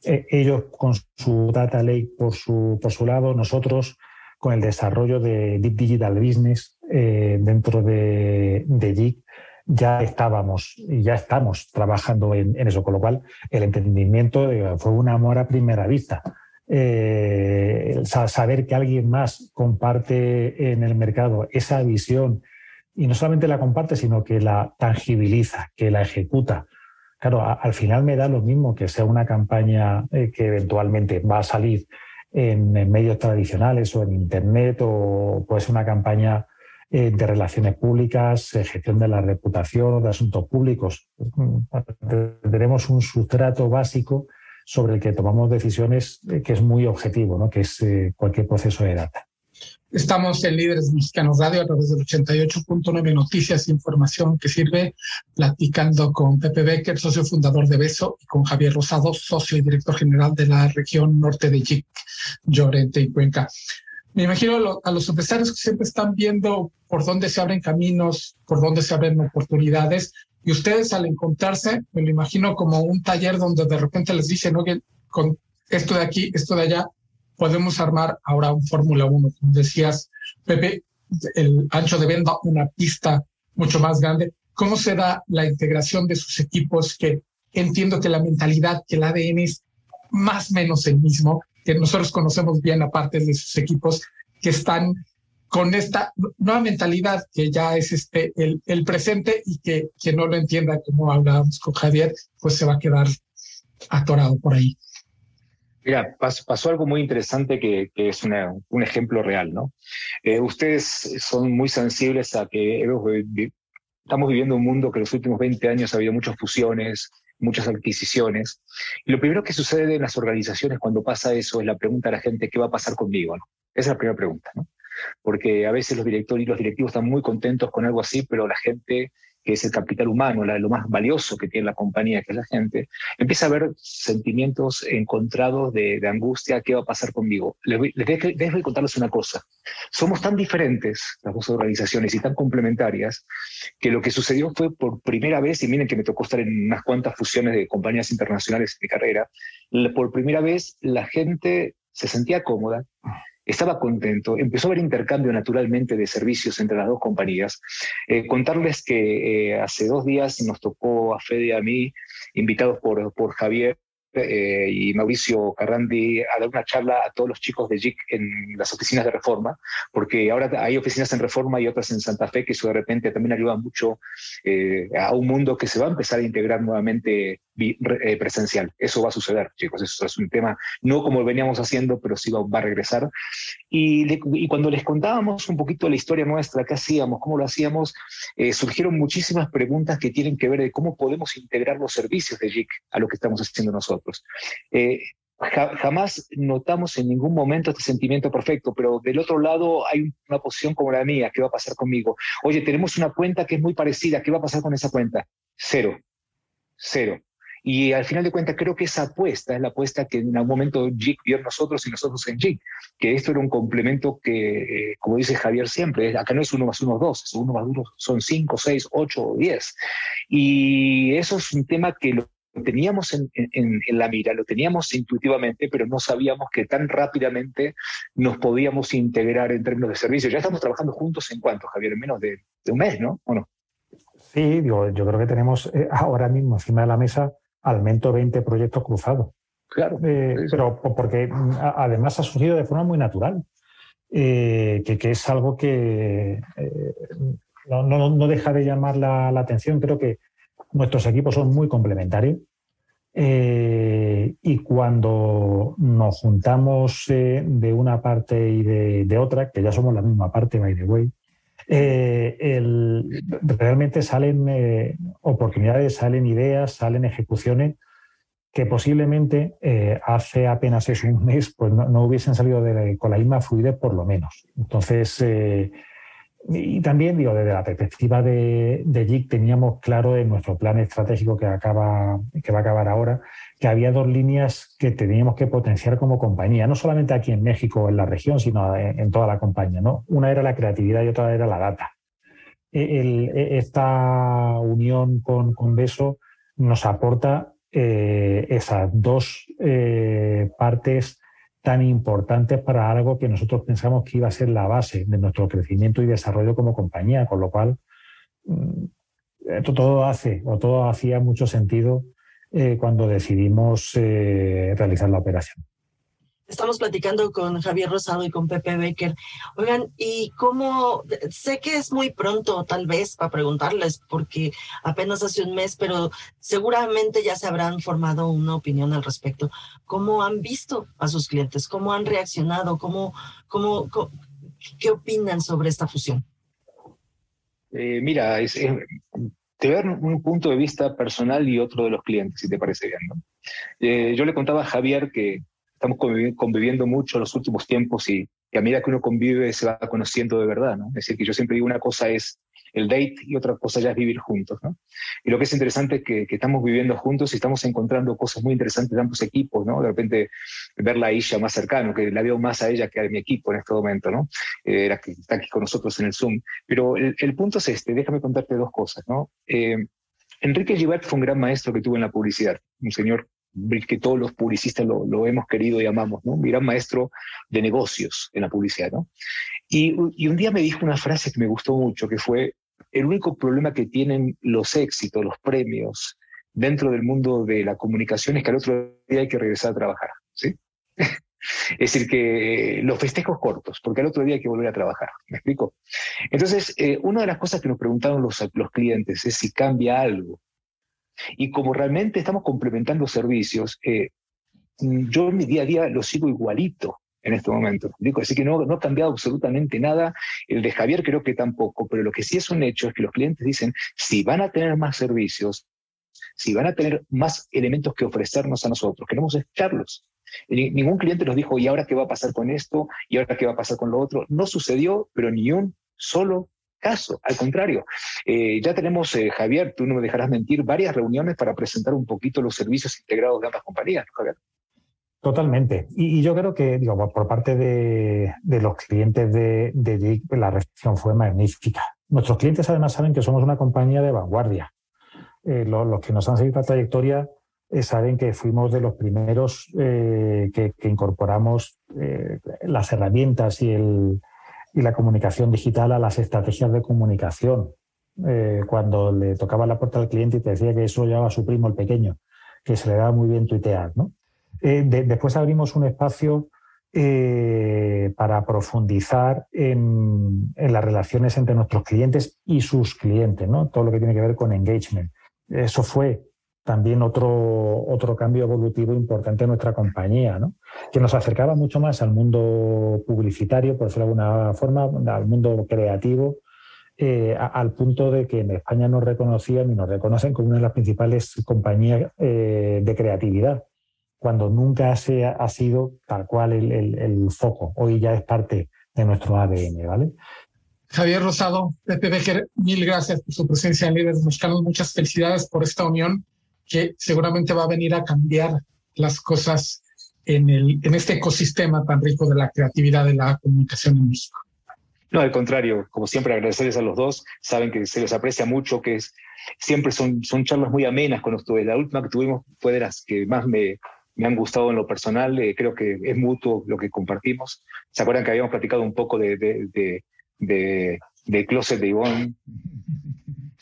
eh, ellos con su data lake por su, por su lado, nosotros con el desarrollo de Deep Digital Business eh, dentro de, de ya estábamos y ya estamos trabajando en, eso, con lo cual el entendimiento fue un amor a primera vista. Eh, saber que alguien más comparte en el mercado esa visión y no solamente la comparte, sino que la tangibiliza, que la ejecuta, Claro, al final me da lo mismo que sea una campaña eh, que eventualmente va a salir en, medios tradicionales o en Internet o puede ser una campaña eh, de relaciones públicas, gestión de la reputación o de asuntos públicos. Tenemos un sustrato básico sobre el que tomamos decisiones eh, que es muy objetivo, ¿no? que es cualquier proceso de data. Estamos en Líderes Mexicanos Radio a través del 88.9 Noticias e Información que sirve, platicando con Pepe Becker, socio fundador de Beso, y con Javier Rosado, socio y director general de la región norte de JIC, Llorente y Cuenca. Me imagino a los empresarios que siempre están viendo por dónde se abren caminos, por dónde se abren oportunidades, y ustedes al encontrarse, me lo imagino como un taller donde de repente les dicen, oye, con esto de aquí, esto de allá, podemos armar ahora un Fórmula 1. Como decías, Pepe, el ancho de venda, una pista mucho más grande. ¿Cómo se da la integración de sus equipos? Que entiendo que la mentalidad, que el ADN es más o menos el mismo, que nosotros conocemos bien aparte de sus equipos que están con esta nueva mentalidad que ya es este el, el presente y que quien no lo entienda, como hablábamos con Javier, pues se va a quedar atorado por ahí. Mira, pasó, algo muy interesante que, es un ejemplo real, ¿no? Eh, ustedes son muy sensibles a que estamos viviendo un mundo que en los últimos 20 años ha habido muchas fusiones, muchas adquisiciones. Y lo primero que sucede en las organizaciones cuando pasa eso es la pregunta a la gente, ¿qué va a pasar conmigo? Esa es la primera pregunta, ¿no? Porque a veces los directores y los directivos están muy contentos con algo así, pero la gente que es el capital humano, lo más valioso que tiene la compañía, que es la gente, empieza a haber sentimientos encontrados de, angustia, ¿qué va a pasar conmigo? Les voy, les contarles una cosa. Somos tan diferentes, las dos organizaciones, y tan complementarias, que lo que sucedió fue por primera vez, y miren que me tocó estar en unas cuantas fusiones de compañías internacionales en mi carrera, por primera vez la gente se sentía cómoda, estaba contento, empezó a haber intercambio naturalmente de servicios entre las dos compañías. Eh, contarles que eh, hace dos días nos tocó a Fede y a mí, invitados por, por Javier, eh, y Mauricio Carrandi a dar una charla a todos los chicos de JIC en las oficinas de Reforma, porque ahora hay oficinas en Reforma y otras en Santa Fe que eso de repente también ayuda mucho eh, a un mundo que se va a empezar a integrar nuevamente eh, presencial. Eso va a suceder, chicos. Eso es un tema, no como veníamos haciendo, pero sí va, a regresar. Y, y, cuando les contábamos un poquito la historia nuestra, qué hacíamos, cómo lo hacíamos, surgieron muchísimas preguntas que tienen que ver de cómo podemos integrar los servicios de JIC a lo que estamos haciendo nosotros. Eh, jamás notamos en ningún momento este sentimiento perfecto, pero del otro lado hay una posición como la mía, ¿qué va a pasar conmigo? Oye, tenemos una cuenta que es muy parecida, ¿qué va a pasar con esa cuenta? Cero, cero. Y al final de cuentas creo que esa apuesta es la apuesta que en algún momento JIC vio en nosotros y nosotros en JIC, que esto era un complemento que, como dice Javier siempre, acá no es uno más uno dos, es uno más uno son cinco, seis, ocho o diez. Y eso es un tema que lo teníamos en, la mira, lo teníamos intuitivamente, pero no sabíamos que tan rápidamente nos podíamos integrar en términos de servicios. Ya estamos trabajando juntos en cuánto, Javier, en menos de, un mes, ¿no? ¿O no? Sí, digo, yo creo que tenemos eh, ahora mismo encima de la mesa al menos 20 proyectos cruzados. Claro. Eh, pero porque mm, además ha surgido de forma muy natural, eh, que, es algo que no, deja de llamar la atención. Creo que Nuestros equipos son muy complementarios eh, y cuando nos juntamos eh, de una parte y de, otra, que ya somos la misma parte, by the way, eh, realmente salen oportunidades, salen ideas, salen ejecuciones que posiblemente hace apenas es un mes pues no, hubiesen salido con la misma fluidez por lo menos. Entonces, y también, digo, desde la perspectiva de, de JIC teníamos claro en nuestro plan estratégico que, acaba, que va a acabar ahora, que había dos líneas que teníamos que potenciar como compañía, no solamente aquí en México en la región, sino en, toda la compañía. ¿no? Una era la creatividad y otra era la data. E, e, esta unión con, con Beso nos aporta eh, esas dos eh, partes tan importantes para algo que nosotros pensamos que iba a ser la base de nuestro crecimiento y desarrollo como compañía, con lo cual mm, esto todo hace o todo hacía mucho sentido eh, cuando decidimos eh, realizar la operación. Estamos platicando con Javier Rosado y con Pepe Becker. Oigan, ¿y cómo? Sé que es muy pronto, tal vez, para preguntarles, porque apenas hace un mes, pero seguramente ya se habrán formado una opinión al respecto. ¿Cómo han visto a sus clientes? ¿Cómo han reaccionado? ¿Cómo, cómo, qué opinan sobre esta fusión? Eh, mira, es, te voy un punto de vista personal y otro de los clientes, si te parece bien. ¿no? Eh, yo le contaba a Javier que estamos conviviendo mucho en los últimos tiempos y, a medida que uno convive se va conociendo de verdad, ¿no? Es decir, que yo siempre digo una cosa es el date y otra cosa ya es vivir juntos, ¿no? Y lo que es interesante es que, estamos viviendo juntos y estamos encontrando cosas muy interesantes de ambos equipos, ¿no? De repente verla a ella más cercano, que la veo más a ella que a mi equipo en este momento, ¿no? Eh, la que está aquí con nosotros en el Zoom. Pero el, punto es este, déjame contarte dos cosas, ¿no? Eh, Enrique Givert fue un gran maestro que tuvo en la publicidad, un señor que todos los publicistas lo, hemos querido y amamos, ¿no? Un gran maestro de negocios en la publicidad, ¿no? Y, un día me dijo una frase que me gustó mucho, que fue, el único problema que tienen los éxitos, los premios dentro del mundo de la comunicación es que al otro día hay que regresar a trabajar, ¿sí? Es decir, que los festejos cortos, porque al otro día hay que volver a trabajar. ¿Me explico? Entonces, eh, una de las cosas que nos preguntaron los clientes es si cambia algo y como realmente estamos complementando servicios, eh, yo en mi día a día lo sigo igualito en este momento. Así que no, no ha cambiado absolutamente nada. El de Javier creo que tampoco, pero lo que sí es un hecho es que los clientes dicen, si van a tener más servicios, si van a tener más elementos que ofrecernos a nosotros, queremos echarlos. Ningún cliente nos dijo, ¿y ahora qué va a pasar con esto? ¿Y ahora qué va a pasar con lo otro? No sucedió, pero ni un solo caso, al contrario. Eh, ya tenemos, eh, Javier, tú no me dejarás mentir, varias reuniones para presentar un poquito los servicios integrados de ambas compañías, Javier? Totalmente. Y, yo creo que, digo, por parte de, los clientes de, de la recepción fue magnífica. Nuestros clientes además saben que somos una compañía de vanguardia. Eh, los, que nos han seguido la trayectoria saben que fuimos de los primeros que, incorporamos las herramientas y el, y la comunicación digital a las estrategias de comunicación. Eh, cuando le tocaba la puerta al cliente y te decía que eso llevaba a su primo el pequeño que se le da muy bien tuitear. ¿no? Eh, después abrimos un espacio eh, para profundizar en, las relaciones entre nuestros clientes y sus clientes, ¿no? todo lo que tiene que ver con engagement. Eso fue también otro, otro cambio evolutivo importante en nuestra compañía, ¿no? que nos acercaba mucho más al mundo publicitario, por decirlo de alguna forma, al mundo creativo, eh, al punto de que en España nos reconocían y nos reconocen como una de las principales compañías eh, de creatividad, cuando nunca se ha, sido tal cual el, foco. Hoy ya es parte de nuestro ADN, ¿vale? Javier Rosado, Becker, mil gracias por su presencia en Líderes Mexicanos. Muchas felicidades por esta unión que seguramente va a venir a cambiar las cosas en, el, en este ecosistema tan rico de la creatividad de la comunicación en México. No, al contrario, como siempre agradecerles a los dos, saben que se les aprecia mucho, que es, siempre son, son charlas muy amenas con ustedes. La última que tuvimos fue de las que más me, me han gustado en lo personal, eh, creo que es mutuo lo que compartimos. ¿Se acuerdan que habíamos platicado un poco de, de, de, de, Closet de Ivonne?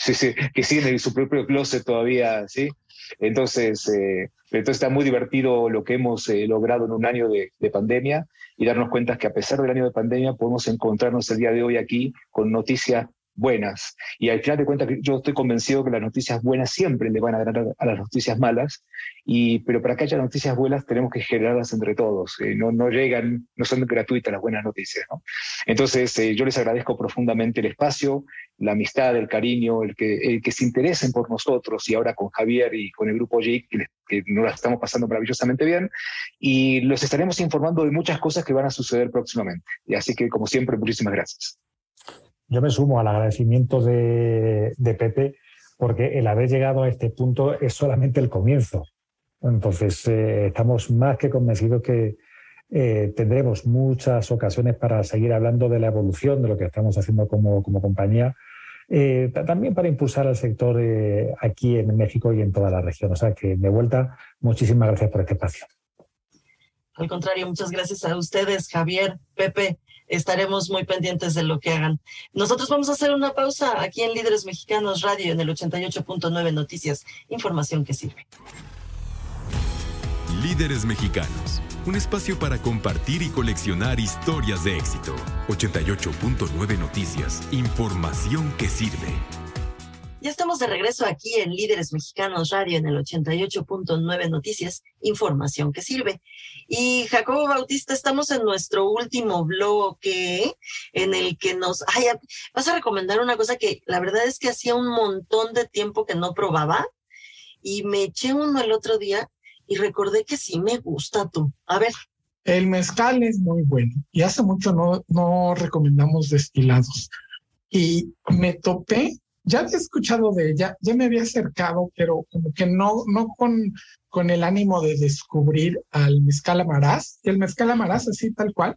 Sí, sí, que sigue en su propio closet todavía, ¿sí? Entonces, eh, entonces está muy divertido lo que hemos eh, logrado en un año de, de, pandemia y darnos cuenta que a pesar del año de pandemia podemos encontrarnos el día de hoy aquí con noticias buenas. Y al final de cuentas, yo estoy convencido que las noticias buenas siempre le van a ganar a las noticias malas, y, pero para que haya noticias buenas tenemos que generarlas entre todos. Eh, no, no llegan, no son gratuitas las buenas noticias. ¿no? Entonces, eh, yo les agradezco profundamente el espacio, la amistad, el cariño, el que, el que se interesen por nosotros, y ahora con Javier y con el grupo JIC, que, que nos la estamos pasando maravillosamente bien, y los estaremos informando de muchas cosas que van a suceder próximamente. Así que, como siempre, muchísimas gracias. Yo me sumo al agradecimiento de, Pepe porque el haber llegado a este punto es solamente el comienzo. Entonces, eh, estamos más que convencidos que eh, tendremos muchas ocasiones para seguir hablando de la evolución de lo que estamos haciendo como, compañía, eh, también para impulsar al sector aquí en México y en toda la región. O sea que, de vuelta, muchísimas gracias por este espacio. Al contrario, muchas gracias a ustedes, Javier, Pepe estaremos muy pendientes de lo que hagan. Nosotros vamos a hacer una pausa aquí en Líderes Mexicanos Radio en el 88.9 Noticias, información que sirve. Líderes Mexicanos, un espacio para compartir y coleccionar historias de éxito. 88.9 Noticias, información que sirve. Ya estamos de regreso aquí en Líderes Mexicanos Radio en el 88.9 Noticias, información que sirve. Y Jacobo Bautista, estamos en nuestro último bloque en el que nos... Ay, vas a recomendar una cosa que la verdad es que hacía un montón de tiempo que no probaba y me eché uno el otro día y recordé que sí me gusta tú. A ver. El mezcal es muy bueno y hace mucho no, no recomendamos destilados. Y me topé ya había escuchado de ella, ya me había acercado, pero como que no, no con, con el ánimo de descubrir al mezcal amarás. El mezcal amarás, así tal cual,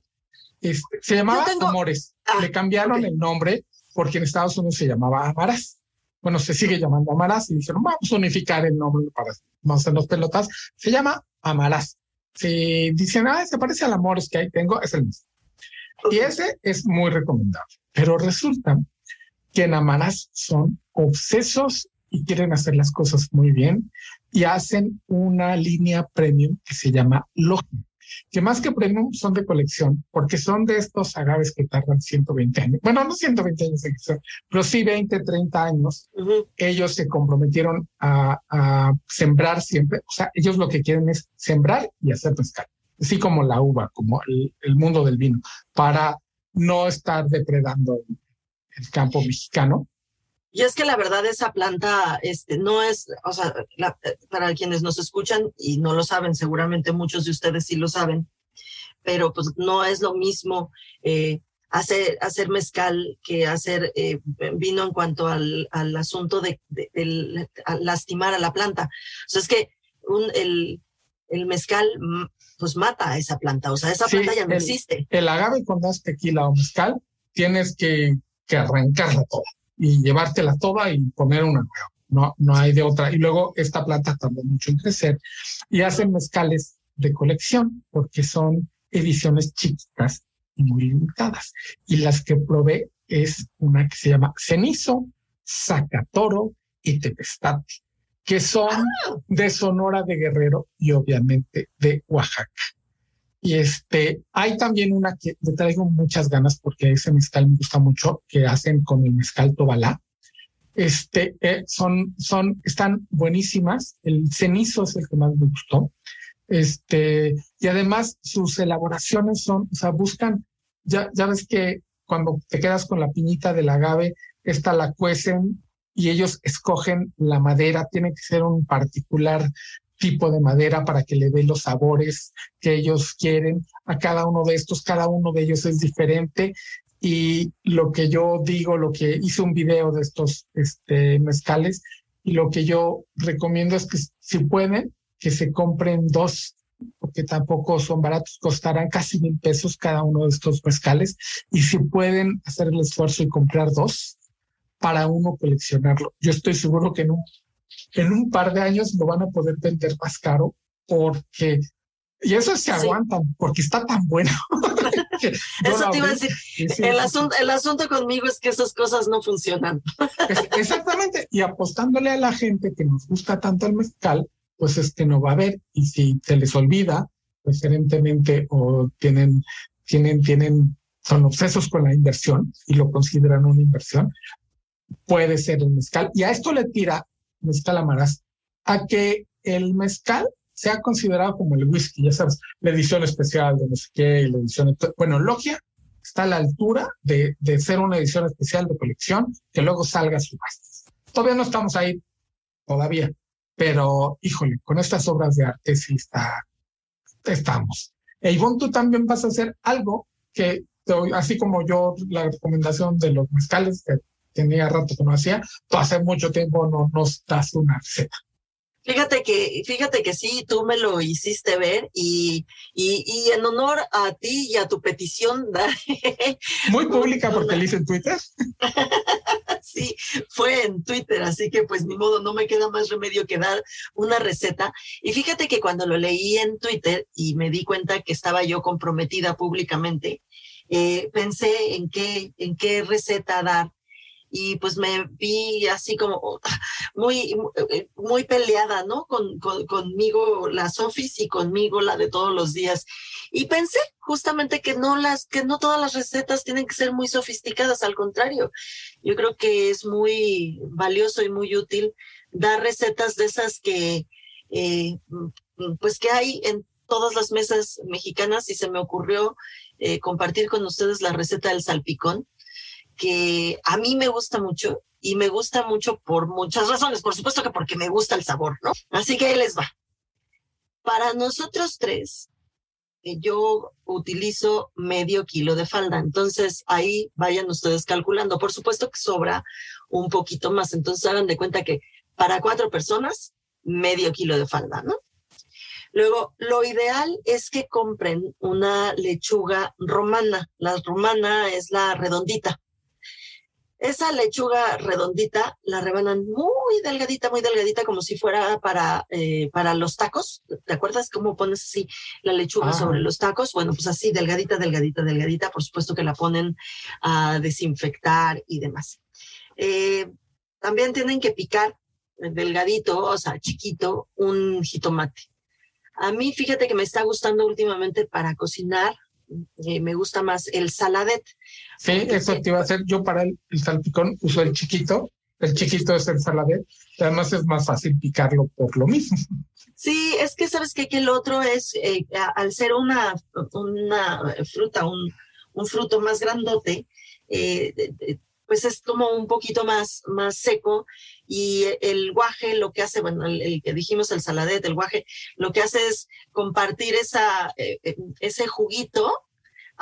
este, se llamaba Amores. Ah, Le cambiaron el nombre porque en Estados Unidos se llamaba Amarás. Bueno, se sigue llamando Amarás y dijeron, vamos a unificar el nombre para hacer los pelotas. Se llama Amarás. Si dicen, ah, se parece al Amores que ahí tengo, es el mismo. Y ese es muy recomendable. Pero resulta que en Amaras son obsesos y quieren hacer las cosas muy bien y hacen una línea premium que se llama Logia, que más que premium son de colección, porque son de estos agaves que tardan 120 años. Bueno, no 120 años, pero sí 20, 30 años. Ellos se comprometieron a, sembrar siempre, o sea, ellos lo que quieren es sembrar y hacer pescar, así como la uva, como el, el mundo del vino, para no estar depredando el campo mexicano. Y es que la verdad esa planta este, no es, o sea, para quienes nos escuchan y no lo saben, seguramente muchos de ustedes sí lo saben, pero pues no es lo mismo eh, hacer, hacer mezcal que hacer eh, vino en cuanto al, al asunto de, lastimar a la planta. O sea, es que un, el, el mezcal pues mata a esa planta, o sea, esa planta ya no existe. El agave cuando das tequila o mezcal, tienes que que arrancarla toda y llevártela toda y poner una nueva. No, no hay de otra. Y luego esta planta tardó mucho en crecer y hacen mezcales de colección porque son ediciones chiquitas y muy limitadas. Y las que probé es una que se llama Cenizo, Sacatoro y Tepestate. que son ah. de Sonora de Guerrero y obviamente de Oaxaca. Y este, hay también una que le traigo muchas ganas porque ese mezcal me gusta mucho, que hacen con el mezcal Tobalá. Este, eh, son, son, están buenísimas. El cenizo es el que más me gustó. Este, y además sus elaboraciones son, o sea, buscan, ya, ya ves que cuando te quedas con la piñita del agave, esta la cuecen y ellos escogen la madera, tiene que ser un particular tipo de madera para que le dé los sabores que ellos quieren a cada uno de estos, cada uno de ellos es diferente. Y lo que yo digo, lo que hice un video de estos este, mezcales y lo que yo recomiendo es que si pueden, que se compren dos porque tampoco son baratos, costarán casi mil pesos cada uno de estos mezcales. Y si pueden hacer el esfuerzo y comprar dos para uno coleccionarlo, yo estoy seguro que en un, en un par de años lo van a poder vender más caro porque y eso se aguantan porque está tan bueno. eso te iba a decir. el, asunto, el asunto conmigo es que esas cosas no funcionan. Exactamente. Y apostándole a la gente que nos gusta tanto el mezcal, pues es que no va a haber. Y si se les olvida, preferentemente o tienen, tienen, tienen, son obsesos con la inversión y lo consideran una inversión, puede ser el mezcal. Y a esto le tira mezcal amarás a que el mezcal sea considerado como el whisky, ya sabes, la edición especial de no sé qué, la edición, bueno, Logia está a la altura de, de ser una edición especial de colección que luego salga a subastas. Todavía no estamos ahí, todavía, pero híjole, con estas obras de arte sí está, estamos. E Ivonne, tú también vas a hacer algo que, así como yo, la recomendación de los mezcales que tenía rato que no hacía, hace mucho tiempo no nos das una receta. Fíjate que, fíjate que sí, tú me lo hiciste ver y, y, y en honor a ti y a tu petición. Muy pública porque le hice en Twitter. sí, fue en Twitter, así que pues ni modo, no me queda más remedio que dar una receta. Y fíjate que cuando lo leí en Twitter y me di cuenta que estaba yo comprometida públicamente, eh, pensé en qué, en qué receta dar y pues me vi así como muy, eh, muy peleada, ¿no? Con, conmigo la Sofis y conmigo la de todos los días. Y pensé justamente que no las, que no todas las recetas tienen que ser muy sofisticadas, al contrario. Yo creo que es muy valioso y muy útil dar recetas de esas que, eh, pues que hay en todas las mesas mexicanas y se me ocurrió eh, compartir con ustedes la receta del salpicón que a mí me gusta mucho y me gusta mucho por muchas razones. Por supuesto que porque me gusta el sabor, ¿no? Así que ahí les va. Para nosotros tres, eh, yo utilizo medio kilo de falda. Entonces ahí vayan ustedes calculando. Por supuesto que sobra un poquito más. Entonces hagan de cuenta que para cuatro personas, medio kilo de falda, ¿no? Luego, lo ideal es que compren una lechuga romana. La romana es la redondita. Esa lechuga redondita la rebanan muy delgadita, muy delgadita, como si fuera para, eh, para los tacos. ¿Te acuerdas cómo pones así la lechuga ah. sobre los tacos? Bueno, pues así, delgadita, delgadita, delgadita. Por supuesto que la ponen a desinfectar y demás. Eh, también tienen que picar delgadito, o sea, chiquito, un jitomate. A mí, fíjate que me está gustando últimamente para cocinar eh, me gusta más el saladet. Sí, eso te iba a hacer. Yo para el, salpicón uso el chiquito. El chiquito es el saladet. Además es más fácil picarlo por lo mismo. Sí, es que sabes que, el otro es, eh, al ser una, una fruta, un, un fruto más grandote, eh, pues es como un poquito más, más seco y el guaje lo que hace, bueno, el, que dijimos el saladet, el guaje, lo que hace es compartir esa, eh, eh, ese juguito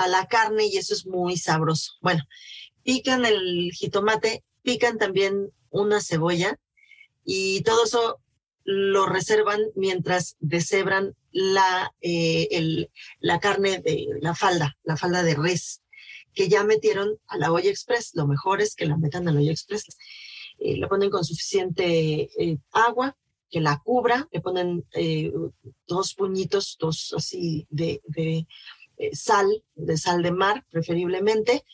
a la carne y eso es muy sabroso. Bueno, pican el jitomate, pican también una cebolla y todo eso lo reservan mientras deshebran la, eh, la carne de la falda, la falda de res que ya metieron a la olla express. Lo mejor es que la metan a la olla express. Eh, la ponen con suficiente eh, agua, que la cubra, le ponen eh, dos puñitos, dos así de, de sal, de sal de mar preferiblemente,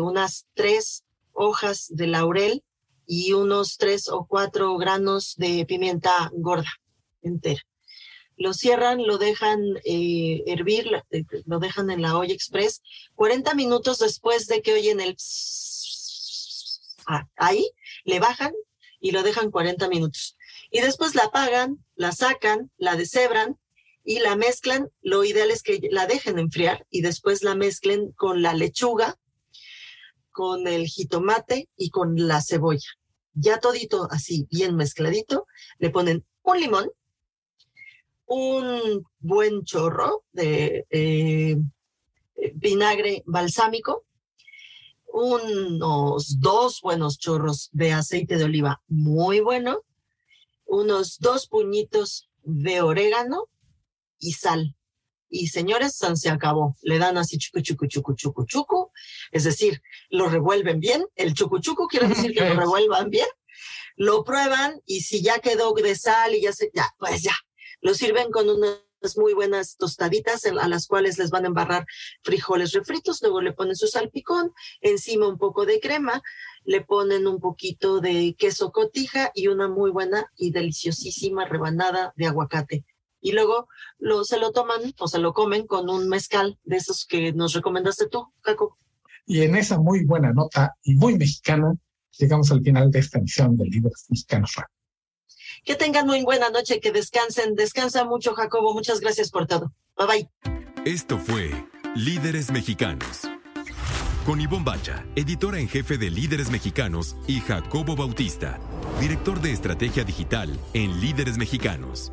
unas tres hojas de laurel y unos tres o cuatro granos de pimienta gorda entera. Lo cierran, lo dejan eh, hervir, eh, lo dejan en la olla express. 40 minutos después de que oyen el... Ah, ahí le bajan y lo dejan 40 minutos. Y después la apagan, la sacan, la deshebran y la mezclan. Lo ideal es que la dejen enfriar y después la mezclen con la lechuga, con el jitomate y con la cebolla. Ya todito así, bien mezcladito, le ponen un limón, un buen chorro de eh, vinagre balsámico, unos dos buenos chorros de aceite de oliva muy bueno, unos dos puñitos de orégano y sal. Y señores, se acabó. Le dan así chucu, chucu, chucu, chucu, chucu. Es decir, lo revuelven bien. El chucu, chucu quiere decir que lo revuelvan bien. Lo prueban y si ya quedó de sal y ya se, ya, pues ya. Lo sirven con unas muy buenas tostaditas a las cuales les van a embarrar frijoles refritos, luego le ponen su salpicón, encima un poco de crema, le ponen un poquito de queso cotija y una muy buena y deliciosísima rebanada de aguacate y luego lo, se lo toman o se lo comen con un mezcal de esos que nos recomendaste tú, Jaco. Y en esa muy buena nota y muy mexicana, llegamos al final de esta emisión del Líderes Mexicanos Que tengan muy buena noche, que descansen. Descansa mucho, Jacobo. Muchas gracias por todo. Bye bye. Esto fue Líderes Mexicanos. Con Ivonne Bacha, editora en jefe de Líderes Mexicanos, y Jacobo Bautista, director de estrategia digital en Líderes Mexicanos.